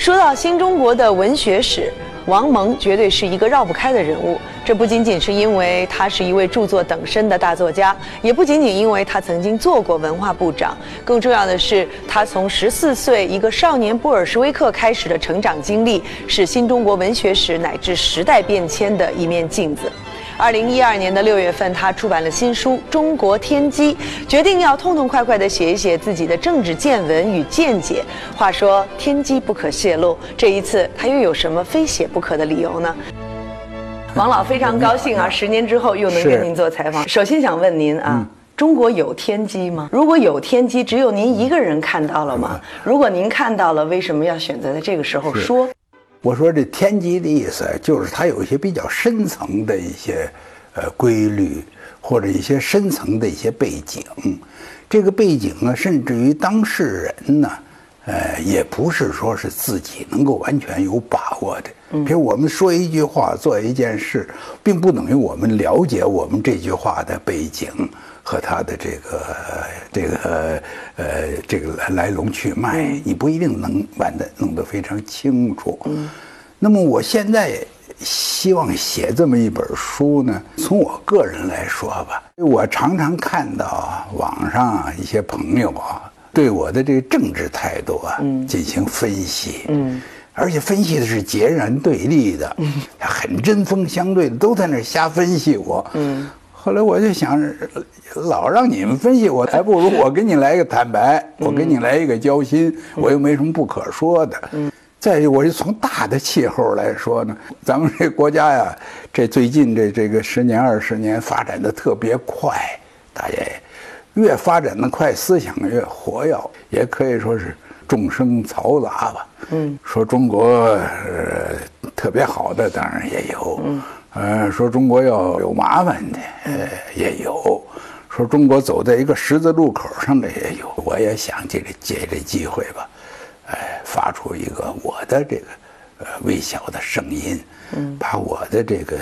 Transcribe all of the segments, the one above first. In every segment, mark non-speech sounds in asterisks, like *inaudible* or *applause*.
说到新中国的文学史，王蒙绝对是一个绕不开的人物。这不仅仅是因为他是一位著作等身的大作家，也不仅仅因为他曾经做过文化部长，更重要的是，他从十四岁一个少年布尔什维克开始的成长经历，是新中国文学史乃至时代变迁的一面镜子。二零一二年的六月份，他出版了新书《中国天机》，决定要痛痛快快地写一写自己的政治见闻与见解。话说天机不可泄露，这一次他又有什么非写不可的理由呢？王老非常高兴啊，十年之后又能跟您做采访。首先想问您啊，中国有天机吗？如果有天机，只有您一个人看到了吗？如果您看到了，为什么要选择在这个时候说？我说这天机的意思，就是它有一些比较深层的一些呃规律，或者一些深层的一些背景。这个背景呢，甚至于当事人呢，呃，也不是说是自己能够完全有把握的。比如我们说一句话、做一件事，并不等于我们了解我们这句话的背景。和他的这个这个呃这个来来龙去脉，你不一定能玩的弄得非常清楚。那么我现在希望写这么一本书呢，从我个人来说吧，我常常看到网上一些朋友啊，对我的这个政治态度啊进行分析，嗯而且分析的是截然对立的，很针锋相对的，都在那瞎分析我。后来我就想，老让你们分析我，还不如我给你来一个坦白，我给你来一个交心，我又没什么不可说的。再我就从大的气候来说呢，咱们这国家呀，这最近这这个十年二十年发展的特别快，大家越发展的快，思想越活跃，也可以说是众生嘈杂吧。嗯，说中国呃特别好的，当然也有。嗯。呃，说中国要有麻烦的，呃，也有；说中国走在一个十字路口上的也有。我也想借这借这机会吧，哎，发出一个我的这个呃微小的声音，嗯，把我的这个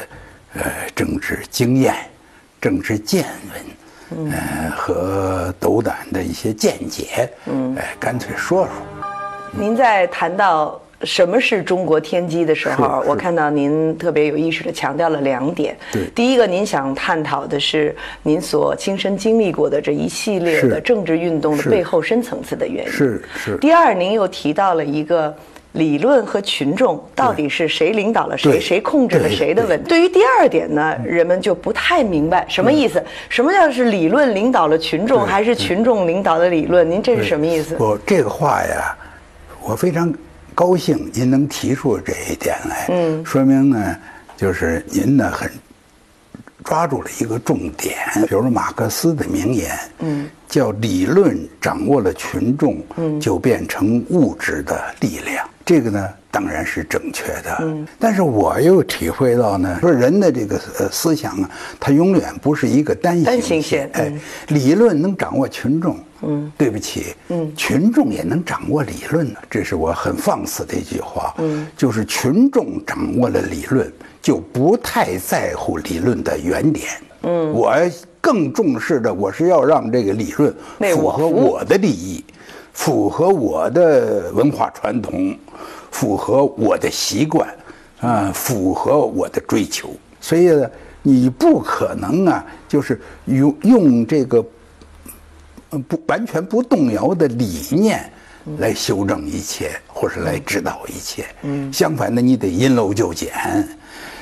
呃政治经验、政治见闻，嗯，和斗胆的一些见解，嗯，哎，干脆说说。您在谈到。什么是中国天机的时候，我看到您特别有意识的强调了两点。对，第一个，您想探讨的是您所亲身经历过的这一系列的政治运动的背后深层次的原因。是是。第二，您又提到了一个理论和群众到底是谁领导了谁，谁控制了谁的问题。对于第二点呢，人们就不太明白什么意思。什么叫是理论领导了群众，还是群众领导了理论？您这是什么意思？我这个话呀，我非常。高兴您能提出这一点来，嗯，说明呢，就是您呢很抓住了一个重点。比如说马克思的名言，嗯，叫理论掌握了群众，嗯，就变成物质的力量。这个呢。当然是正确的，嗯，但是我又体会到呢，说人的这个呃思想啊，它永远不是一个单行线，哎，理论能掌握群众，嗯，对不起，嗯，群众也能掌握理论呢，这是我很放肆的一句话，嗯，就是群众掌握了理论，就不太在乎理论的原点，嗯，我更重视的，我是要让这个理论符合我的利益，符合我的文化传统。符合我的习惯，啊，符合我的追求，所以呢，你不可能啊，就是用用这个不完全不动摇的理念来修正一切，或是来指导一切。嗯，相反的，你得因陋就简。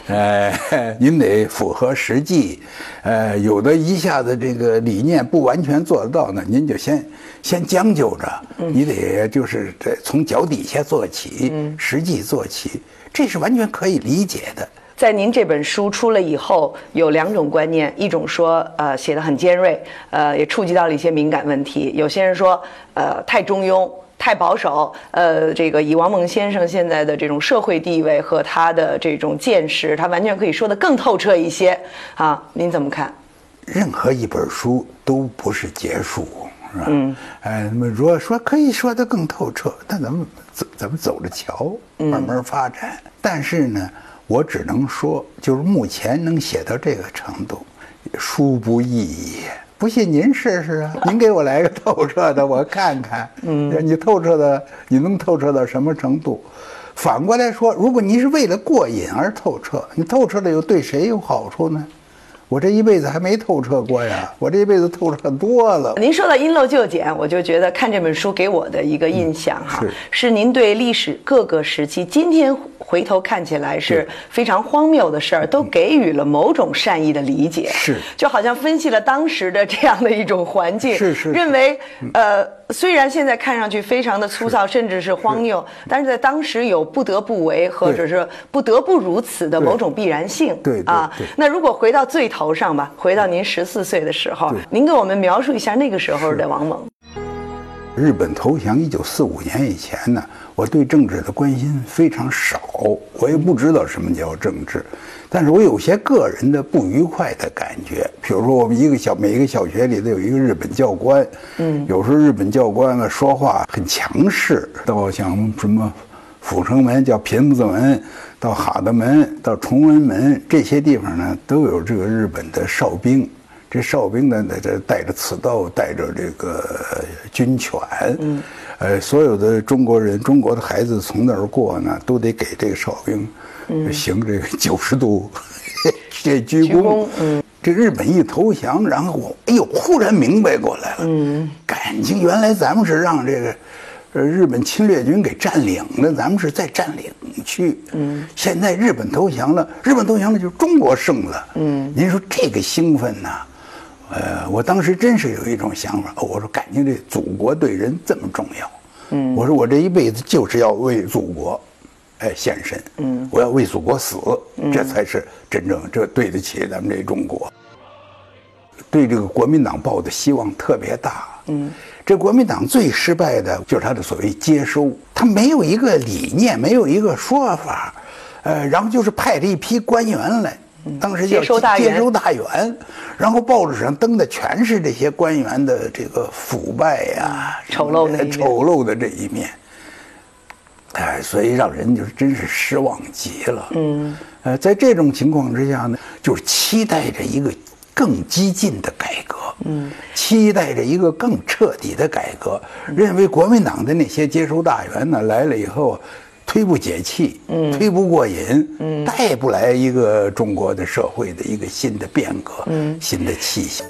呃，*laughs* 您得符合实际，呃，有的一下子这个理念不完全做得到呢，您就先先将就着，你得就是在从脚底下做起，实际做起，这是完全可以理解的。在您这本书出了以后，有两种观念，一种说，呃，写的很尖锐，呃，也触及到了一些敏感问题；有些人说，呃，太中庸。太保守，呃，这个以王蒙先生现在的这种社会地位和他的这种见识，他完全可以说得更透彻一些啊。您怎么看？任何一本书都不是结束，是吧？嗯。哎，那么如果说可以说得更透彻，那咱们走，咱们走着瞧，慢慢发展。但是呢，我只能说，就是目前能写到这个程度，书不易也。不信您试试啊！您给我来个透彻的，我看看。*laughs* 嗯，你透彻的，你能透彻到什么程度？反过来说，如果您是为了过瘾而透彻，你透彻了又对谁有好处呢？我这一辈子还没透彻过呀，我这一辈子透彻多了。您说到因陋就简，我就觉得看这本书给我的一个印象哈，是您对历史各个时期，今天回头看起来是非常荒谬的事儿，都给予了某种善意的理解。是，就好像分析了当时的这样的一种环境，是是，认为呃。虽然现在看上去非常的粗糙，甚至是荒谬，但是在当时有不得不为或者是不得不如此的某种必然性。对啊，那如果回到最头上吧，回到您十四岁的时候，您给我们描述一下那个时候的王蒙。日本投降一九四五年以前呢，我对政治的关心非常少，我也不知道什么叫政治。但是我有些个人的不愉快的感觉，比如说我们一个小每一个小学里头有一个日本教官，嗯，有时候日本教官呢说话很强势，到像什么阜成门叫平子门，到哈德门，到崇文门这些地方呢，都有这个日本的哨兵，这哨兵呢在这带着刺刀，带着这个军犬，嗯，呃，所有的中国人，中国的孩子从那儿过呢，都得给这个哨兵。行这个九十度这鞠躬，嗯，这日本一投降，然后我哎呦，忽然明白过来了，嗯，感情原来咱们是让这个呃日本侵略军给占领了，咱们是在占领区，嗯，现在日本投降了，日本投降了就中国胜了，嗯，您说这个兴奋呐，呃，我当时真是有一种想法，我说感情这祖国对人这么重要，嗯，我说我这一辈子就是要为祖国。哎，献身，嗯，我要为祖国死，这才是真正这对得起咱们这中国。对这个国民党抱的希望特别大，嗯，这国民党最失败的就是他的所谓接收，他没有一个理念，没有一个说法，呃，然后就是派了一批官员来，当时叫接收大员，然后报纸上登的全是这些官员的这个腐败呀、丑陋的丑陋的这一面。哎，所以让人就是真是失望极了。嗯，呃，在这种情况之下呢，就是期待着一个更激进的改革，嗯，期待着一个更彻底的改革，认为国民党的那些接收大员呢来了以后，忒不解气，嗯，推不过瘾，嗯，带不来一个中国的社会的一个新的变革，嗯，新的气息。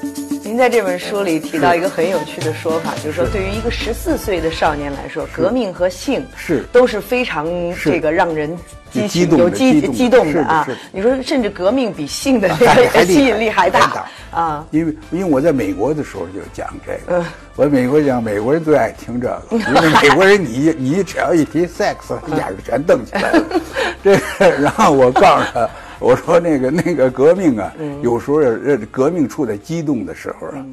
您在这本书里提到一个很有趣的说法，就是说，对于一个十四岁的少年来说，革命和性是都是非常这个让人激动、有激激动的啊。你说，甚至革命比性的 *laughs* 吸引力还大啊？因为因为我在美国的时候就讲这个，我在美国讲，美国人最爱听这个，*laughs* 因为美国人你你只要一提 sex，*laughs* 眼睛全瞪起来了。这然后我告诉他。*laughs* 我说那个那个革命啊，有时候革命处在激动的时候啊，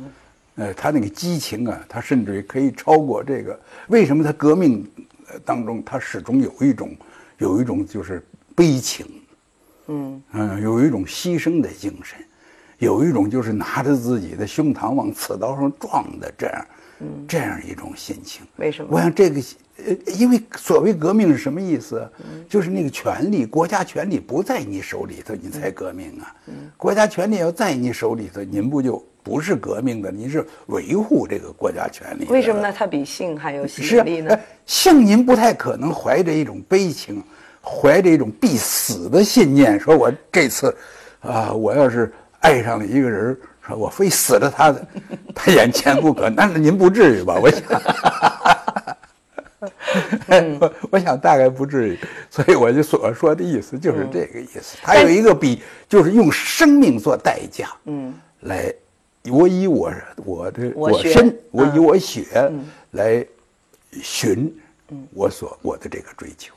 呃，他那个激情啊，他甚至于可以超过这个。为什么他革命当中他始终有一种有一种就是悲情，嗯嗯，有一种牺牲的精神，有一种就是拿着自己的胸膛往刺刀上撞的这样，这样一种心情。为什么？我想这个。呃，因为所谓革命是什么意思？嗯就是那个权力，国家权力不在你手里头，你才革命啊。嗯国家权力要在你手里头，您不就不是革命的？您是维护这个国家权力。为什么呢？它比性还有吸引力呢？性您不太可能怀着一种悲情，怀着一种必死的信念，说我这次，啊，我要是爱上了一个人，说我非死了他的 *laughs* 他眼前不可。那您不至于吧？我想。我 *laughs* 我想大概不至于，所以我就所说的意思就是这个意思。他有一个比，就是用生命做代价，嗯，来，我以我我的我身，我以我血来寻我所我的这个追求。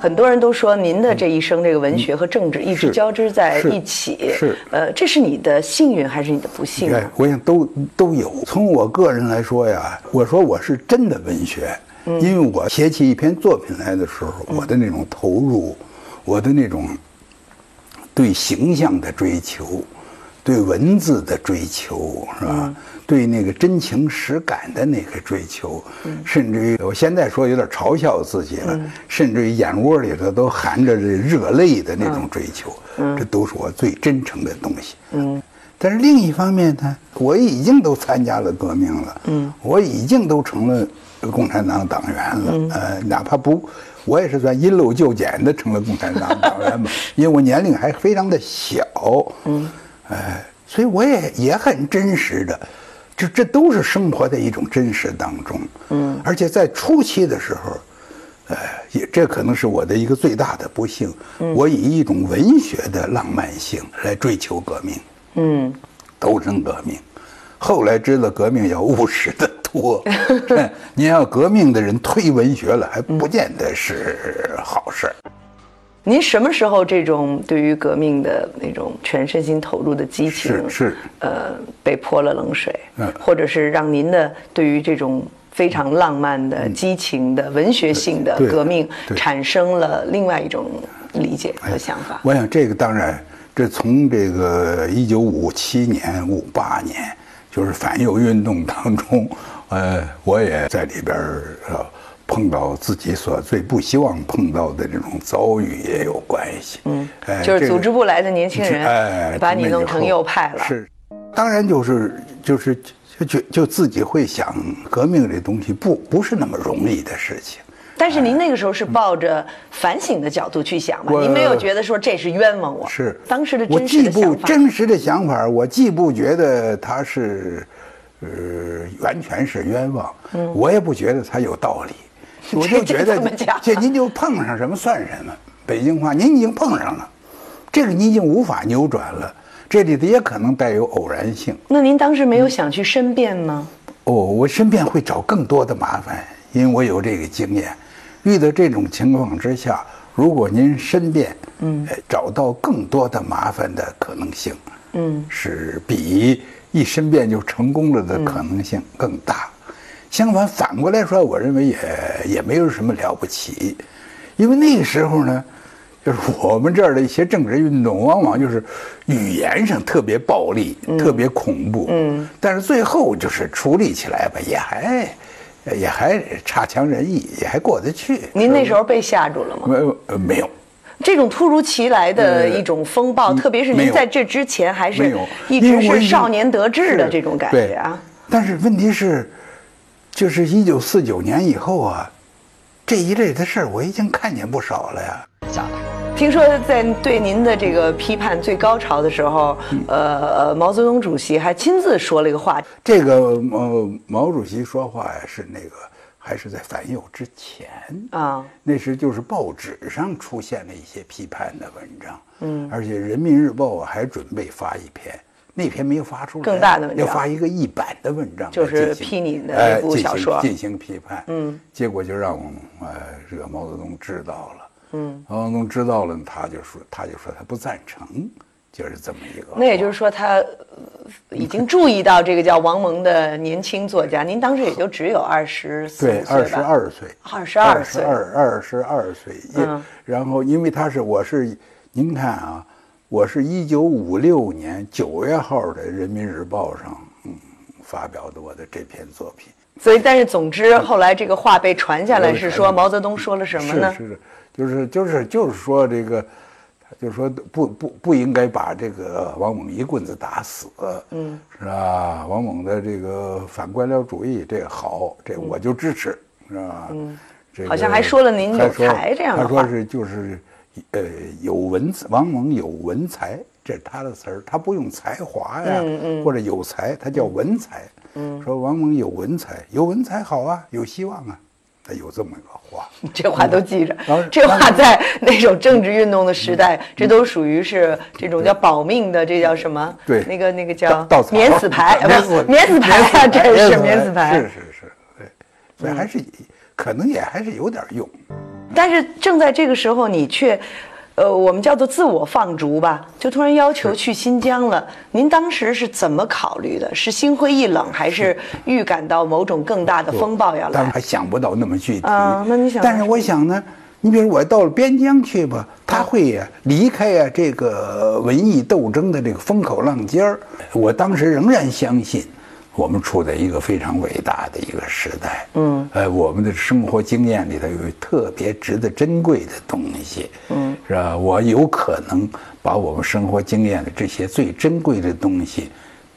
很多人都说您的这一生，这个文学和政治一直交织在一起，是呃，这是你的幸运还是你的不幸？我想都都有。从我个人来说呀，我说我是真的文学。因为我写起一篇作品来的时候，我的那种投入，我的那种对形象的追求，对文字的追求，是吧？对那个真情实感的那个追求，甚至于我现在说有点嘲笑自己了，甚至于眼窝里头都含着这热泪的那种追求，这都是我最真诚的东西。嗯。但是另一方面呢，我已经都参加了革命了，嗯，我已经都成了共产党党员了，呃，哪怕不，我也是算因陋就简的成了共产党党员嘛，*laughs* 因为我年龄还非常的小，嗯，哎，所以我也也很真实的，这这都是生活在一种真实当中，嗯，而且在初期的时候。呃，也这可能是我的一个最大的不幸。我以一种文学的浪漫性来追求革命，嗯，斗争革命。后来知道革命要务实的多。*laughs* *laughs* 您要革命的人推文学了，还不见得是好事儿。您什么时候这种对于革命的那种全身心投入的激情是是呃被泼了冷水，嗯或者是让您的对于这种。非常浪漫的、激情的、文学性的革命，产生了另外一种理解和想法。我想，这个当然，这从这个一九五七年、五八年，就是反右运动当中，呃，我也在里边呃碰到自己所最不希望碰到的这种遭遇也有关系。嗯，就是组织部来的年轻人，哎，把你弄成右派了。是，当然就是就是。就就自己会想，革命这东西不不是那么容易的事情。但是您那个时候是抱着反省的角度去想吧？您没有觉得说这是冤枉我？是当时的我既不真实的想法，我既不觉得他是，呃，完全是冤枉，我也不觉得他有道理。*laughs* 我就觉得，这您就碰上什么算什么。北京话，您已经碰上了，这个你已经无法扭转了。这里头也可能带有偶然性。那您当时没有想去申辩吗？哦，我申辩会找更多的麻烦，因为我有这个经验。遇到这种情况之下，如果您申辩，嗯，找到更多的麻烦的可能性，嗯，是比一申辩就成功了的可能性更大。相反，反过来说，我认为也也没有什么了不起，因为那个时候呢。就是我们这儿的一些政治运动，往往就是语言上特别暴力、特别恐怖，嗯，但是最后就是处理起来吧，也还也还差强人意，也还过得去。您那时候被吓住了吗？没有，没有。这种突如其来的一种风暴，特别是您在这之前还是一直是少年得志的这种感觉啊。但是问题是，就是一九四九年以后啊，这一类的事儿我已经看见不少了呀。下来。听说在对您的这个批判最高潮的时候，呃，毛泽东主席还亲自说了一个话。这个呃，毛主席说话呀，是那个还是在反右之前啊？那时就是报纸上出现了一些批判的文章，嗯，而且人民日报还准备发一篇，那篇没有发出来，更大的文章要发一个一版的文章，就是批你的那部小说，进行批判，嗯，结果就让呃惹毛泽东知道了。嗯，毛泽东知道了，他就说，他就说他不赞成，就是这么一个。那也就是说，他已经注意到这个叫王蒙的年轻作家。您当时也就只有二十四岁，对，二十二岁，二十二岁，二二十二岁。嗯。然后，因为他是，我是，您看啊，我是一九五六年九月号的《人民日报》上，嗯，发表的我的这篇作品。所以，但是总之，后来这个话被传下来，是说毛泽东说了什么呢？是是。就是就是就是说这个，就是说不不不应该把这个王蒙一棍子打死，嗯，是吧？王蒙的这个反官僚主义，这个好，这我就支持，是吧？嗯，这好像还说了您有才这样的话。他说是就是，呃，有文王蒙有文才，这是他的词儿，他不用才华呀，或者有才，他叫文才。嗯，说王蒙有文才，有文才好啊，有希望啊。他有这么一个话，*laughs* 这话都记着。这话在那种政治运动的时代，这都属于是这种叫保命的，这叫什么？对，那个那个叫免死牌，*laughs* 不，免死牌啊，这是免死牌。是是是，对，所以还是可能也还是有点用。但是正在这个时候，你却。呃，我们叫做自我放逐吧，就突然要求去新疆了。您当时是怎么考虑的？是心灰意冷，还是预感到某种更大的风暴要来？当然还想不到那么具体啊。那你想？但是我想呢，你比如我到了边疆去吧，他会呀离开呀这个文艺斗争的这个风口浪尖儿。我当时仍然相信。我们处在一个非常伟大的一个时代，嗯，呃，我们的生活经验里头有特别值得珍贵的东西，嗯，是吧？我有可能把我们生活经验的这些最珍贵的东西。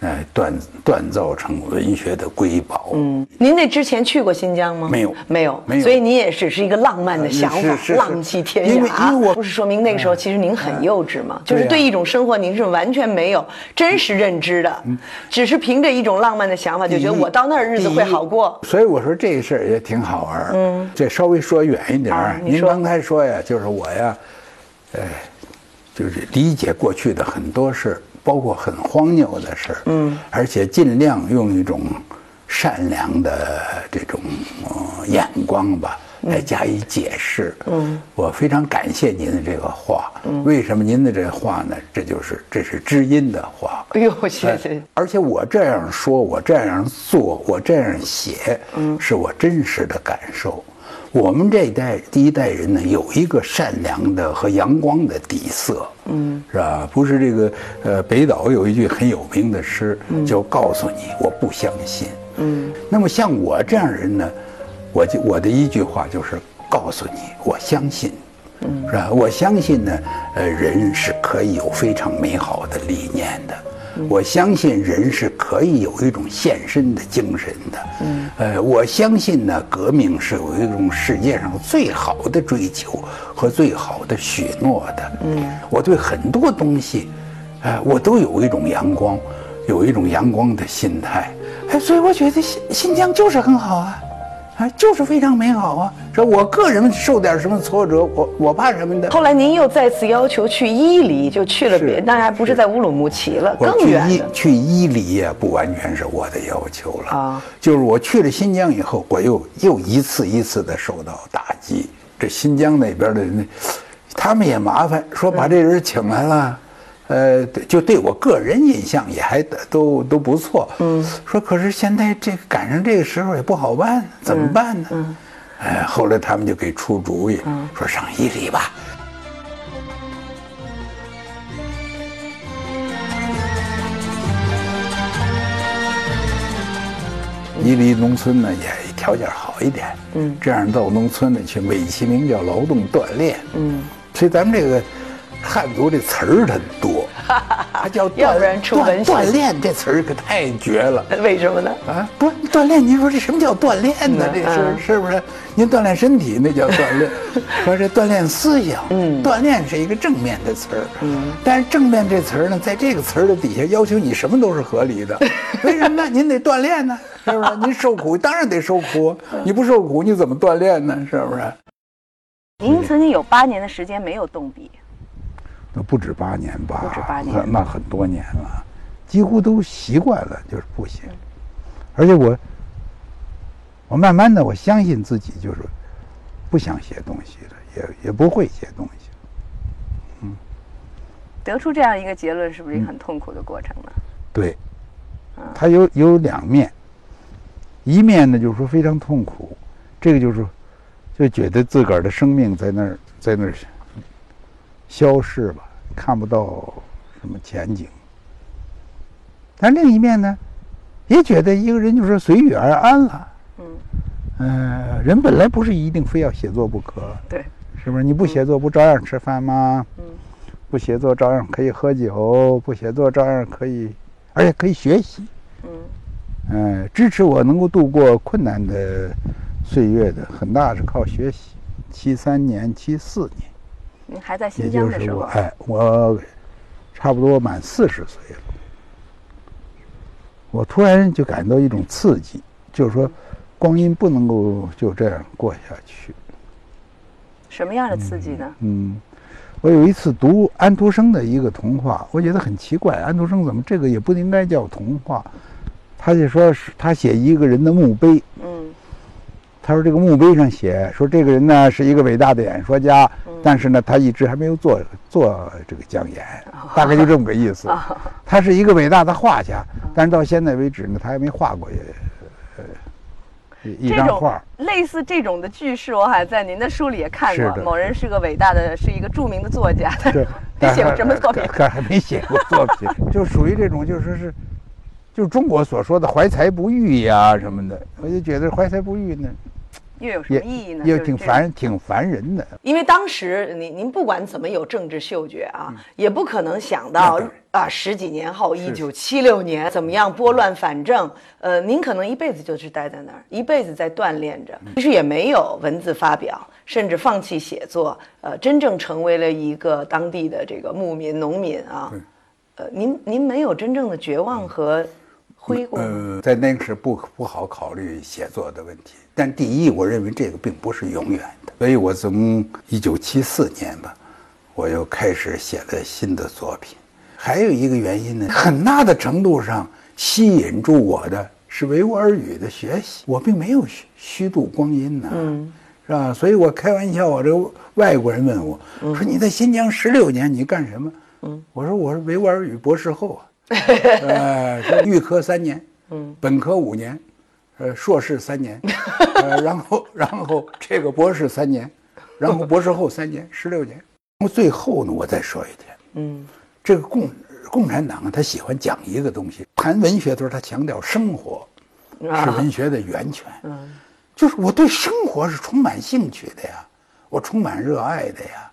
哎，锻锻造成文学的瑰宝。嗯，您那之前去过新疆吗？没有，没有，没有。所以您也只是一个浪漫的想法，浪迹天涯。因为因为我不是说明那个时候其实您很幼稚嘛，就是对一种生活您是完全没有真实认知的，只是凭着一种浪漫的想法就觉得我到那儿日子会好过。所以我说这个事儿也挺好玩。嗯，这稍微说远一点儿，您刚才说呀，就是我呀，哎，就是理解过去的很多事。包括很荒谬的事嗯，而且尽量用一种善良的这种眼光吧，来加以解释。嗯，我非常感谢您的这个话。嗯，为什么您的这话呢？这就是这是知音的话。哎呦，谢谢。而且我这样说，我这样做，我这样写，嗯，是我真实的感受。我们这一代第一代人呢，有一个善良的和阳光的底色，嗯，是吧？不是这个，呃，北岛有一句很有名的诗，叫“告诉你，我不相信”。嗯，那么像我这样人呢，我就我的一句话就是告诉你，我相信，嗯，是吧？我相信呢，呃，人是可以有非常美好的理念的。我相信人是可以有一种献身的精神的。嗯，呃，我相信呢，革命是有一种世界上最好的追求和最好的许诺的。嗯，我对很多东西，哎，我都有一种阳光，有一种阳光的心态。哎，所以我觉得新新疆就是很好啊。啊，就是非常美好啊！说我个人受点什么挫折，我我怕什么的？后来您又再次要求去伊犁，就去了别，当然不是在乌鲁木齐了，更远的。去伊犁也，不完全是我的要求了啊，就是我去了新疆以后，我又又一次一次的受到打击。这新疆那边的人，他们也麻烦，说把这人请来了。呃，就对我个人印象也还都都不错。嗯，说可是现在这赶上这个时候也不好办，怎么办呢？嗯，哎，后来他们就给出主意，说上伊犁吧。伊犁农村呢也条件好一点，嗯，这样到农村呢去美其名叫劳动锻炼，嗯，所以咱们这个。汉族这词儿它多，*laughs* 它叫要不然出文锻炼这词儿可太绝了。*laughs* 为什么呢？啊，不锻炼，您说这什么叫锻炼呢？这是是不是？您锻炼身体那叫锻炼，*laughs* 说这锻炼思想，嗯，锻炼是一个正面的词儿，嗯，但是正面这词儿呢，在这个词儿的底下要求你什么都是合理的，为什么呢？您得锻炼呢，是不是？您受苦当然得受苦，你不受苦你怎么锻炼呢？是不是？您曾经有八年的时间没有动笔。那不止八年吧？不止八年，那那很多年了，几乎都习惯了，就是不写。而且我，我慢慢的，我相信自己，就是不想写东西了，也也不会写东西。嗯，得出这样一个结论，是不是一个很痛苦的过程呢？对，它有有两面，一面呢就是说非常痛苦，这个就是就觉得自个儿的生命在那儿，在那儿。消逝吧，看不到什么前景。但另一面呢，也觉得一个人就是随遇而安了。嗯，呃，人本来不是一定非要写作不可。对，是不是？你不写作不照样吃饭吗？嗯，不写作照样可以喝酒，不写作照样可以，而且可以学习。嗯，嗯，支持我能够度过困难的岁月的，很大是靠学习。七三年、七四年。您还在新疆的时候，哎，我差不多满四十岁了，我突然就感到一种刺激，就是说，光阴不能够就这样过下去。什么样的刺激呢？嗯，我有一次读安徒生的一个童话，我觉得很奇怪，安徒生怎么这个也不应该叫童话？他就说是他写一个人的墓碑。嗯。他说：“这个墓碑上写说，这个人呢是一个伟大的演说家，但是呢，他一直还没有做做这个讲演，大概就这么个意思。他是一个伟大的画家，但是到现在为止呢，他还没画过呃一张画。类似这种的句式，我还在您的书里也看过。某人是个伟大的，是一个著名的作家，你 *laughs* 写过什么作品？还没写过作品，*laughs* 就属于这种，就说是，就中国所说的怀才不遇呀什么的。我就觉得怀才不遇呢。”又有什么意义呢？也挺烦，挺烦人的。因为当时您您不管怎么有政治嗅觉啊，也不可能想到啊十几年后，一九七六年怎么样拨乱反正。呃，您可能一辈子就是待在那儿，一辈子在锻炼着，其实也没有文字发表，甚至放弃写作，呃，真正成为了一个当地的这个牧民、农民啊。呃，您您没有真正的绝望和。挥过。呃，在那个时不不好考虑写作的问题。但第一，我认为这个并不是永远的，所以我从一九七四年吧，我又开始写了新的作品。还有一个原因呢，很大的程度上吸引住我的是维吾尔语的学习。我并没有虚虚度光阴呢，嗯，是吧？所以我开玩笑，我这个外国人问我说：“你在新疆十六年，你干什么？”嗯，我说：“我是维吾尔语博士后啊。”呃，预科三年，*laughs* 嗯，本科五年，呃，硕士三年，*laughs* 呃，然后然后这个博士三年，然后博士后三年，十六年。那么最后呢，我再说一点，嗯，这个共共产党他喜欢讲一个东西，谈文学的时候他强调生活是文学的源泉，嗯，就是我对生活是充满兴趣的呀，我充满热爱的呀。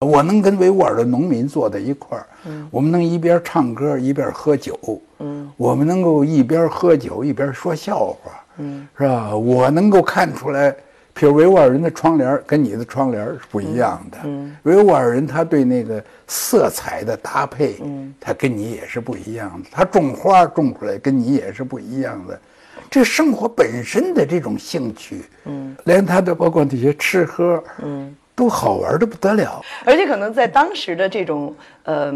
我能跟维吾尔的农民坐在一块儿，嗯，我们能一边唱歌一边喝酒，嗯，我们能够一边喝酒一边说笑话，嗯，是吧？我能够看出来，譬如维吾尔人的窗帘跟你的窗帘是不一样的，嗯，维吾尔人他对那个色彩的搭配，嗯，他跟你也是不一样的，他种花种出来跟你也是不一样的，这生活本身的这种兴趣，嗯，连他的包括这些吃喝，嗯。都好玩的不得了，而且可能在当时的这种呃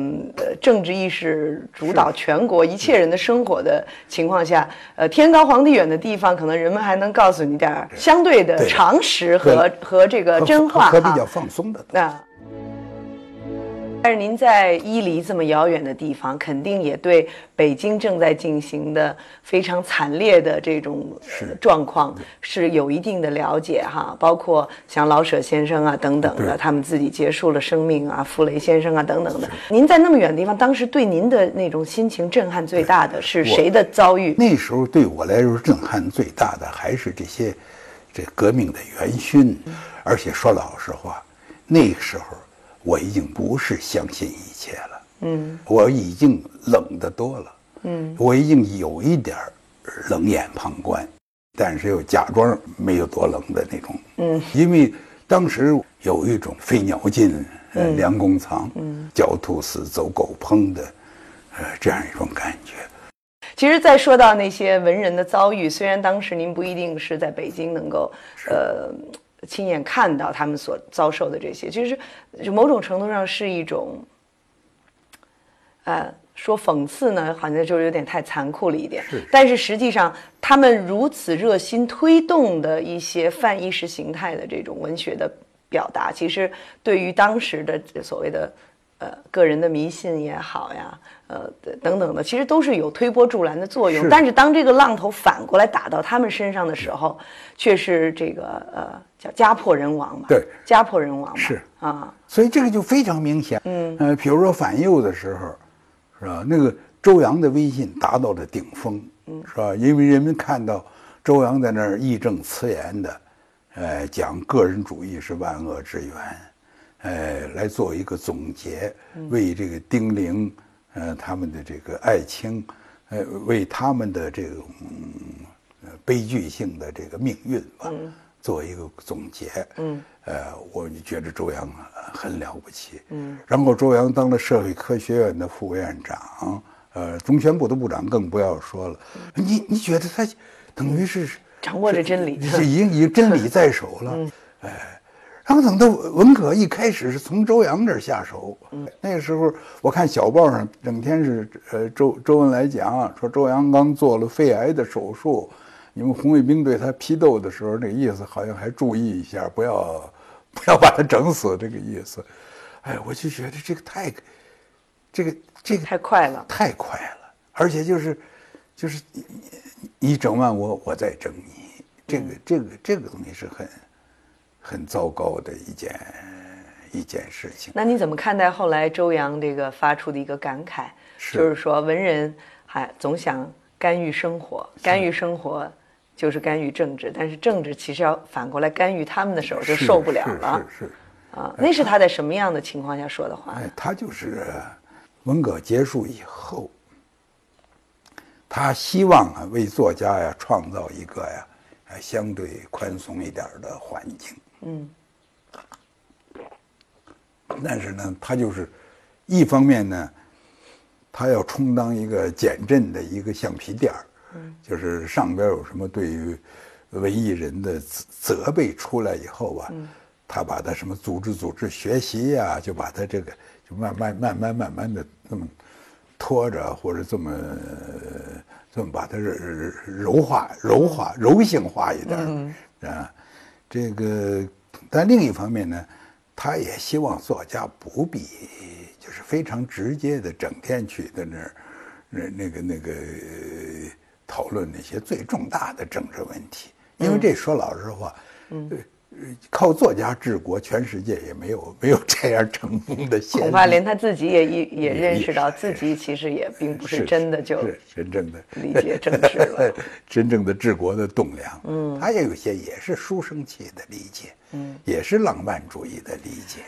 政治意识主导全国一切人的生活的情况下，呃天高皇帝远的地方，可能人们还能告诉你点相对的常识和和这个真话和比较放松的那。但是您在伊犁这么遥远的地方，肯定也对北京正在进行的非常惨烈的这种状况是有一定的了解哈。包括像老舍先生啊等等的，他们自己结束了生命啊，傅雷先生啊等等的。您在那么远的地方，当时对您的那种心情震撼最大的是谁的遭遇？那时候对我来说震撼最大的还是这些这革命的元勋，而且说老实话，那个时候。我已经不是相信一切了，嗯，我已经冷得多了，嗯，我已经有一点冷眼旁观，但是又假装没有多冷的那种，嗯，因为当时有一种飞鸟尽，呃，良弓藏，嗯，狡兔死，走狗烹的，呃，这样一种感觉。其实，再说到那些文人的遭遇，虽然当时您不一定是在北京能够，呃。亲眼看到他们所遭受的这些，其实就某种程度上是一种，呃，说讽刺呢，好像就有点太残酷了一点。但是实际上，他们如此热心推动的一些泛意识形态的这种文学的表达，其实对于当时的所谓的呃个人的迷信也好呀。呃，等等的，其实都是有推波助澜的作用。但是当这个浪头反过来打到他们身上的时候，却是这个呃叫家破人亡嘛。对，家破人亡嘛。是啊，所以这个就非常明显。嗯呃，比如说反右的时候，是吧？那个周扬的威信达到了顶峰，嗯，是吧？因为人们看到周扬在那儿义正辞严的，呃，讲个人主义是万恶之源，呃，来做一个总结，为这个丁玲。呃，他们的这个爱情，呃，为他们的这种悲剧性的这个命运吧，做一个总结。嗯，呃，我就觉得周扬很了不起。嗯，然后周扬当了社会科学院的副院长，呃，中宣部的部长更不要说了。你你觉得他等于是掌握着真理，是已经以真理 *laughs* 在手了。哎。然后等到文革一开始是从周扬这儿下手，嗯那个时候我看小报上整天是呃周周恩来讲说周扬刚做了肺癌的手术，你们红卫兵对他批斗的时候，那个意思好像还注意一下，不要不要把他整死这个意思。哎，我就觉得这个太这个这个太快了，太快了，而且就是就是你你整完我，我再整你，这个这个这个东西是很。很糟糕的一件一件事情。那你怎么看待后来周扬这个发出的一个感慨？就是说，文人还总想干预生活，干预生活，就是干预政治，但是政治其实要反过来干预他们的时候就受不了了。是是是啊，那是他在什么样的情况下说的话？哎，他就是文革结束以后，他希望啊为作家呀创造一个呀，呃相对宽松一点的环境。嗯。但是呢，他就是一方面呢，他要充当一个减震的一个橡皮垫儿，就是上边有什么对于文艺人的责责备出来以后吧，他把他什么组织组织学习呀、就把他这个就慢慢慢慢慢慢的这么拖着，或者这么这么把它柔柔化、柔化、柔性化一点啊。这个，但另一方面呢，他也希望作家不必就是非常直接的整天去在那儿那那个那个呃讨论那些最重大的政治问题，因为这说老实话，嗯。靠作家治国，全世界也没有 *laughs* 没有这样成功的先例。恐怕连他自己也也也认识到，自己其实也并不是真的就是真正的理解政治了。*laughs* 真正的治国的栋梁。嗯，他也有些也是书生气的理解，嗯，也是浪漫主义的理解。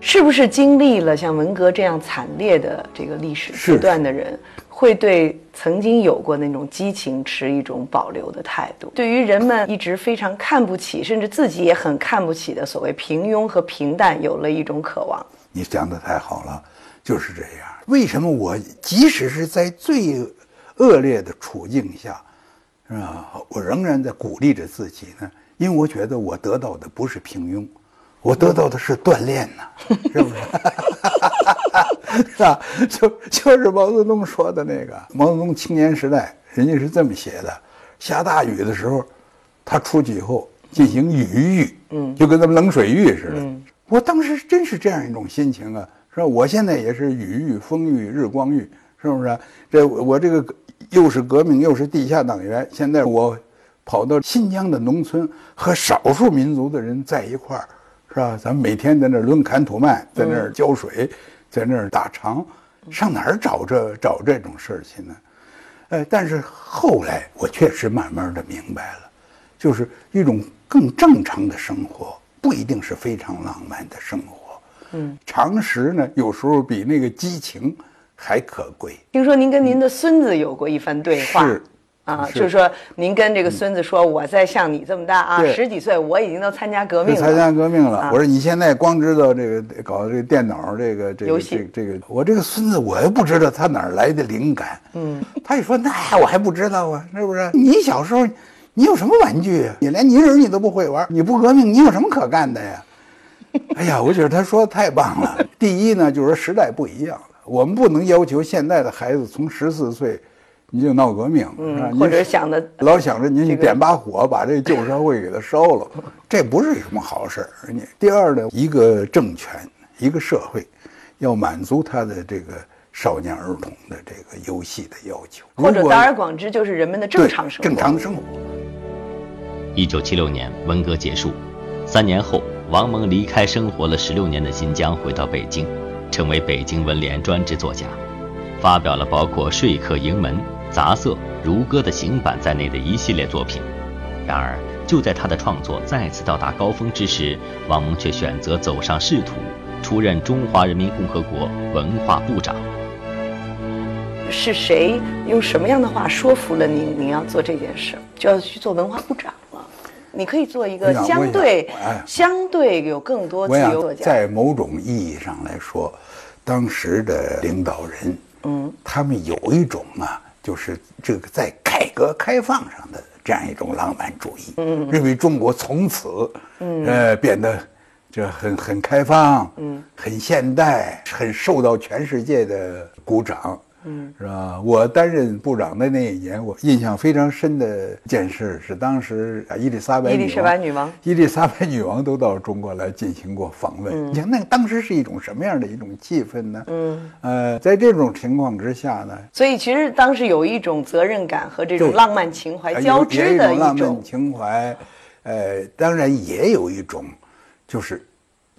是不是经历了像文革这样惨烈的这个历史阶段的人，会对曾经有过那种激情持一种保留的态度？对于人们一直非常看不起，甚至自己也很看不起的所谓平庸和平淡，有了一种渴望。你讲的太好了，就是这样。为什么我即使是在最恶劣的处境下，是吧？我仍然在鼓励着自己呢？因为我觉得我得到的不是平庸，我得到的是锻炼呐，*laughs* 是不是？是 *laughs* 吧？就就是毛泽东说的那个毛泽东青年时代，人家是这么写的：下大雨的时候，他出去以后进行雨浴，嗯，就跟咱们冷水浴似的。我当时真是这样一种心情啊，是吧？我现在也是雨浴、风浴、日光浴，是不是？这我这个又是革命又是地下党员，现在我跑到新疆的农村，和少数民族的人在一块儿，是吧？咱们每天在那儿抡砍土麦，在那儿浇水，在那儿打场，上哪儿找这找这种事儿去呢？呃，但是后来我确实慢慢的明白了，就是一种更正常的生活，不一定是非常浪漫的生活。嗯，常识呢，有时候比那个激情还可贵。听说您跟您的孙子有过一番对话。是啊，就是说，您跟这个孙子说，我在像你这么大啊，十几岁，我已经都参加革命了。参加革命了。啊我说你现在光知道这个搞这个电脑这个这戏这个这个，我这个孙子我又不知道他哪儿来的灵感。嗯，他一说那我还不知道啊，是不是？你小时候你有什么玩具啊？你连泥人你都不会玩，你不革命你有什么可干的呀？*laughs* 哎呀，我觉得他说的太棒了。第一呢，就是说时代不一样了，我们不能要求现在的孩子从十四岁你就闹革命？嗯，或者想着老想着你这个点把火把这旧社会给它烧了，*laughs* 这不是什么好事儿。你第二呢，一个政权、一个社会，要满足他的这个少年儿童的这个游戏的要求，或者大而广之，就是人们的正常生活。正常的生活。一九七六年文革结束，三年后，王蒙离开生活了十六年的新疆，回到北京，成为北京文联专职作家，发表了包括《说客营门》《杂色》《如歌》的行板在内的一系列作品。然而，就在他的创作再次到达高峰之时，王蒙却选择走上仕途，出任中华人民共和国文化部长。是谁用什么样的话说服了您？您要做这件事，就要去做文化部长了。你可以做一个相对哎相对有更多自由作家。在某种意义上来说，当时的领导人，嗯，他们有一种啊，就是这个在改革开放上的这样一种浪漫主义，嗯，认为中国从此，嗯，呃，变得这很很开放，嗯，很现代，很受到全世界的鼓掌。嗯，是吧？我担任部长的那一年，我印象非常深的一件事是，当时啊伊丽莎白伊丽莎白女王伊丽莎白女王都到中国来进行过访问。你看，那个当时是一种什么样的一种气氛呢？嗯，呃，在这种情况之下呢，所以其实当时有一种责任感和这种浪漫情怀呃交织的一种浪漫种。情怀，呃，当然也有一种，就是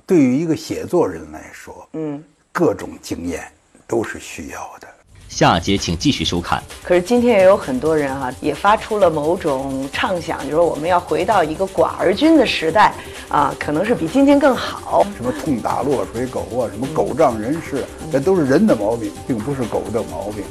对于一个写作人来说，嗯，各种经验都是需要的。下节请继续收看。可是今天也有很多人啊，也发出了某种畅想，就是我们要回到一个寡而君的时代啊，可能是比今天更好。什么痛打落水狗啊，什么狗仗人势，这都是人的毛病，并不是狗的毛病。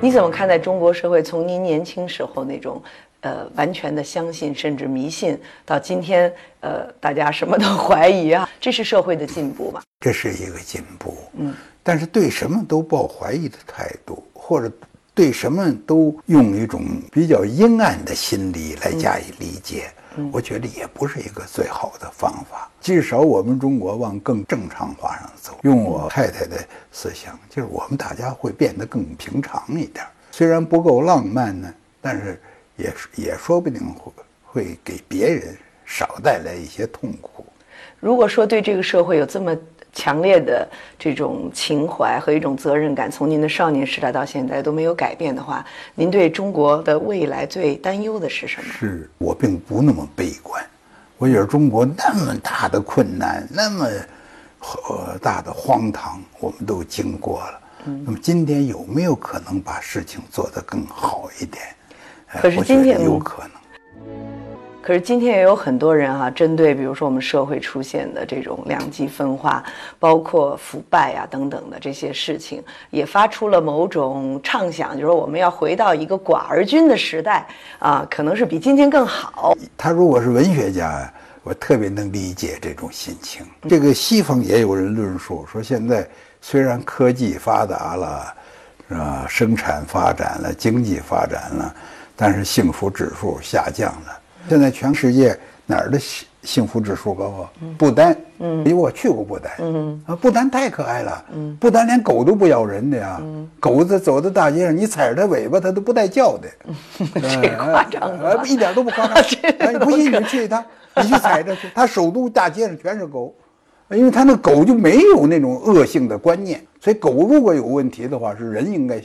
你怎么看待中国社会从您年轻时候那种，呃，完全的相信甚至迷信，到今天，呃，大家什么都怀疑啊？这是社会的进步吗？这是一个进步，嗯，但是对什么都抱怀疑的态度，或者对什么都用一种比较阴暗的心理来加以理解，我觉得也不是一个最好的方法。至少我们中国往更正常化上走。用我太太的思想，就是我们大家会变得更平常一点。虽然不够浪漫呢，但是也也说不定会会给别人少带来一些痛苦。如果说对这个社会有这么强烈的这种情怀和一种责任感，从您的少年时代到现在都没有改变的话，您对中国的未来最担忧的是什么？是我并不那么悲观。我觉得中国那么大的困难，那么呃大的荒唐，我们都经过了。那么今天有没有可能把事情做得更好一点？可是今天有可能。可是今天也有很多人哈，针对比如说我们社会出现的这种两极分化，包括腐败呀等等的这些事情，也发出了某种畅想，就是说我们要回到一个寡而君的时代啊，可能是比今天更好。他如果是文学家，我特别能理解这种心情。这个西方也有人论述说，现在虽然科技发达了，是吧？生产发展了，经济发展了，但是幸福指数下降了。现在全世界哪儿的幸幸福指数高啊？不丹，嗯，因为我去过不丹，嗯。啊，不丹太可爱了，嗯，不丹连狗都不咬人的呀，嗯，狗子走在大街上，你踩着它尾巴，它都不带叫的，*laughs* 这夸张啊，一点都不夸张，*laughs* 你不信你去它，你去踩着去，*laughs* 它首都大街上全是狗，因为它那狗就没有那种恶性的观念，所以狗如果有问题的话，是人应该。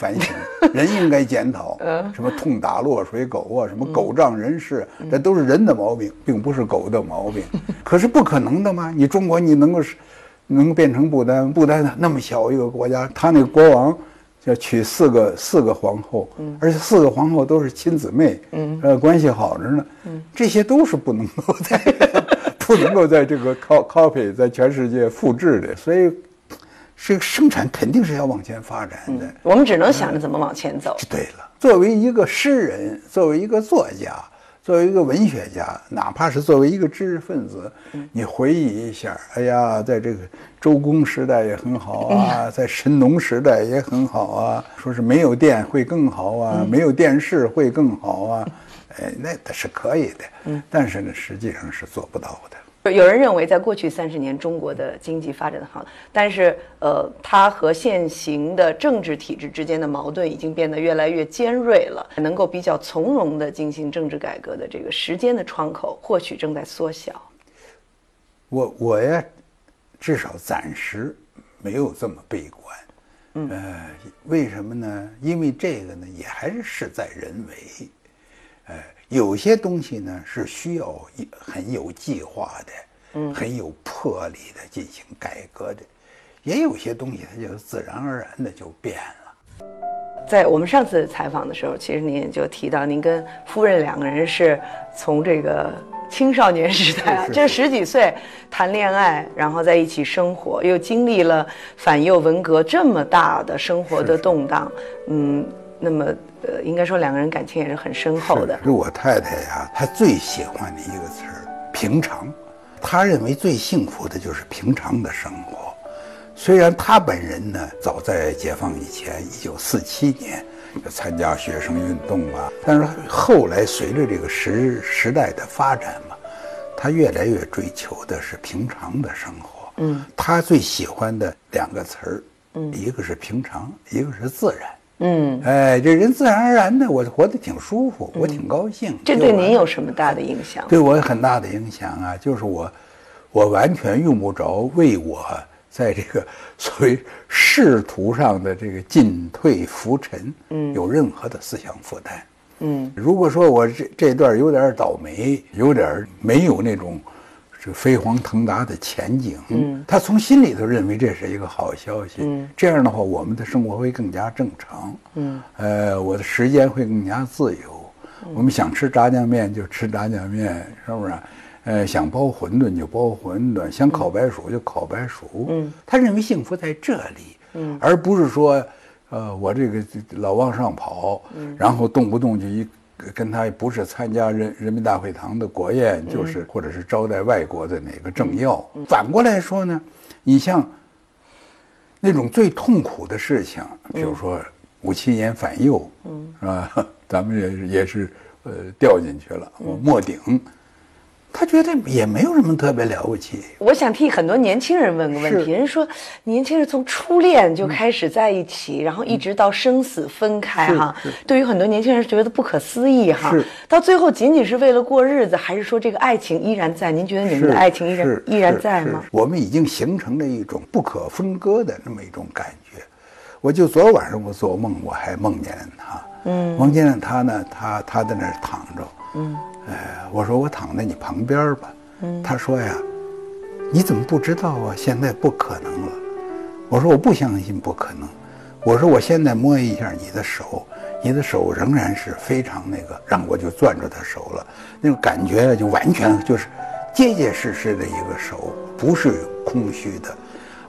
反省，人应该检讨。*laughs* 什么痛打落水狗啊，什么狗仗人势，这都是人的毛病，并不是狗的毛病。*laughs* 可是不可能的嘛！你中国你能够是，能变成不丹？不丹那么小一个国家，他那个国王要娶四个四个皇后，而且四个皇后都是亲姊妹，呃，关系好着呢。这些都是不能够在 *laughs* 不能够在这个 copy 在全世界复制的，所以。这个生产肯定是要往前发展的，我们只能想着怎么往前走。对了，作为一个诗人，作为一个作家，作为一个文学家，哪怕是作为一个知识分子，你回忆一下，哎呀，在这个周公时代也很好啊，在神农时代也很好啊，说是没有电会更好啊，没有电视会更好啊，哎，那它是可以的，嗯，但是呢，实际上是做不到的。有人认为，在过去三十年，中国的经济发展的好，但是，呃，它和现行的政治体制之间的矛盾已经变得越来越尖锐了。能够比较从容地进行政治改革的这个时间的窗口，或许正在缩小。我我呀，至少暂时没有这么悲观。嗯，呃，为什么呢？因为这个呢，也还是事在人为。呃。有些东西呢是需要很有计划的，嗯，很有魄力的进行改革的，也有些东西它就自然而然的就变了。在我们上次采访的时候，其实您就提到，您跟夫人两个人是从这个青少年时代啊，这十几岁谈恋爱，然后在一起生活，又经历了反右文革这么大的生活的动荡，嗯。那么，呃，应该说两个人感情也是很深厚的。是我太太呀，她最喜欢的一个词儿“平常”。她认为最幸福的就是平常的生活。虽然她本人呢，早在解放以前，一九四七年就参加学生运动啊，但是后来随着这个时时代的发展嘛，她越来越追求的是平常的生活。嗯，她最喜欢的两个词儿，嗯，一个是平常，一个是自然。嗯，哎，这人自然而然的，我活得挺舒服，我挺高兴。这对您有什么大的影响？对我有很大的影响啊，就是我，我完全用不着为我在这个所谓仕途上的这个进退浮沉，嗯，有任何的思想负担。嗯，如果说我这这段有点倒霉，有点没有那种这飞黄腾达的前景。嗯，他从心里头认为这是一个好消息。嗯，这样的话，我们的生活会更加正常。嗯，呃，我的时间会更加自由。我们想吃炸酱面就吃炸酱面，是不是？呃，想包馄饨就包馄饨，想烤白薯就烤白薯。嗯，他认为幸福在这里，嗯，而不是说，呃，我这个老往上跑，嗯，然后动不动就一跟他不是参加人人民大会堂的国宴，就是或者是招待外国的哪个政要。反过来说呢，你像那种最痛苦的事情，比如说五七年反右，嗯，是吧？*laughs* 咱们也是也是呃掉进去了，我没顶。他觉得也没有什么特别了不起。我想替很多年轻人问个问题：人说年轻人从初恋就开始在一起，然后一直到生死分开，哈，对于很多年轻人觉得不可思议，哈。到最后仅仅是为了过日子，还是说这个爱情依然在？您觉得你们的爱情依然依然在吗？我们已经形成了一种不可分割的那么一种感觉。我就昨晚上我做梦，我还梦见了他，嗯，梦见了他呢，他他在那儿躺着，嗯。哎，我说我躺在你旁边吧。嗯，他说呀，你怎么不知道啊？现在不可能了。我说我不相信不可能。我说我现在摸一下你的手，你的手仍然是非常那个，让我就攥住他手了，那种感觉就完全就是结结实实的一个手，不是空虚的。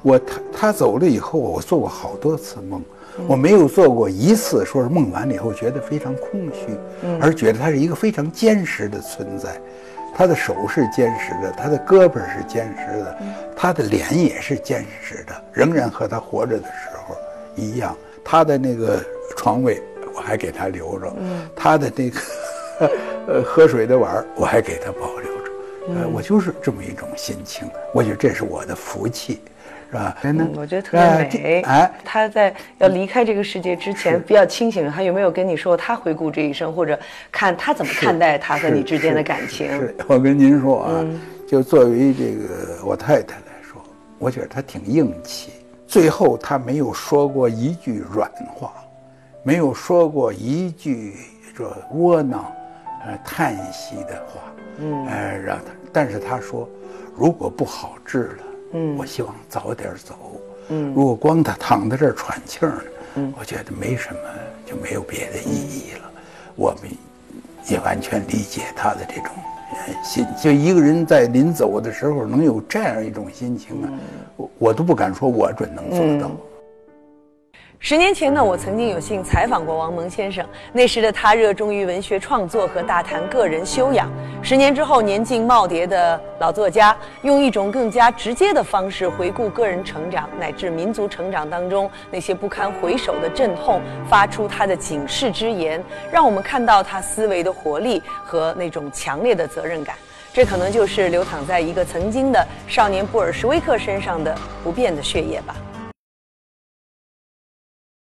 我他他走了以后，我做过好多次梦。我没有做过一次，说是梦完了以后觉得非常空虚，而觉得他是一个非常坚实的存在。他的手是坚实的，他的胳膊是坚实的，他的脸也是坚实的，仍然和他活着的时候一样。他的那个床位我还给他留着，他的那个呃喝水的碗我还给他保留着。呃，我就是这么一种心情，我觉得这是我的福气。是吧？嗯，我觉得特别美。哎，他在要离开这个世界之前比较清醒，他有没有跟你说他回顾这一生，或者看他怎么看待他和你之间的感情？是我跟您说啊，就作为这个我太太来说，我觉得她挺硬气。最后她没有说过一句软话，没有说过一句这窝囊、呃叹息的话。嗯，哎，让他，但是他说，如果不好治了。嗯，我希望早点走。嗯，如果光他躺在这儿喘气儿，嗯，我觉得没什么，就没有别的意义了。我们也完全理解他的这种心。就一个人在临走的时候能有这样一种心情啊，我我都不敢说我准能做到。十年前呢，我曾经有幸采访过王蒙先生。那时的他热衷于文学创作和大谈个人修养。十年之后，年近耄耋的老作家，用一种更加直接的方式回顾个人成长乃至民族成长当中那些不堪回首的阵痛，发出他的警示之言，让我们看到他思维的活力和那种强烈的责任感。这可能就是流淌在一个曾经的少年布尔什维克身上的不变的血液吧。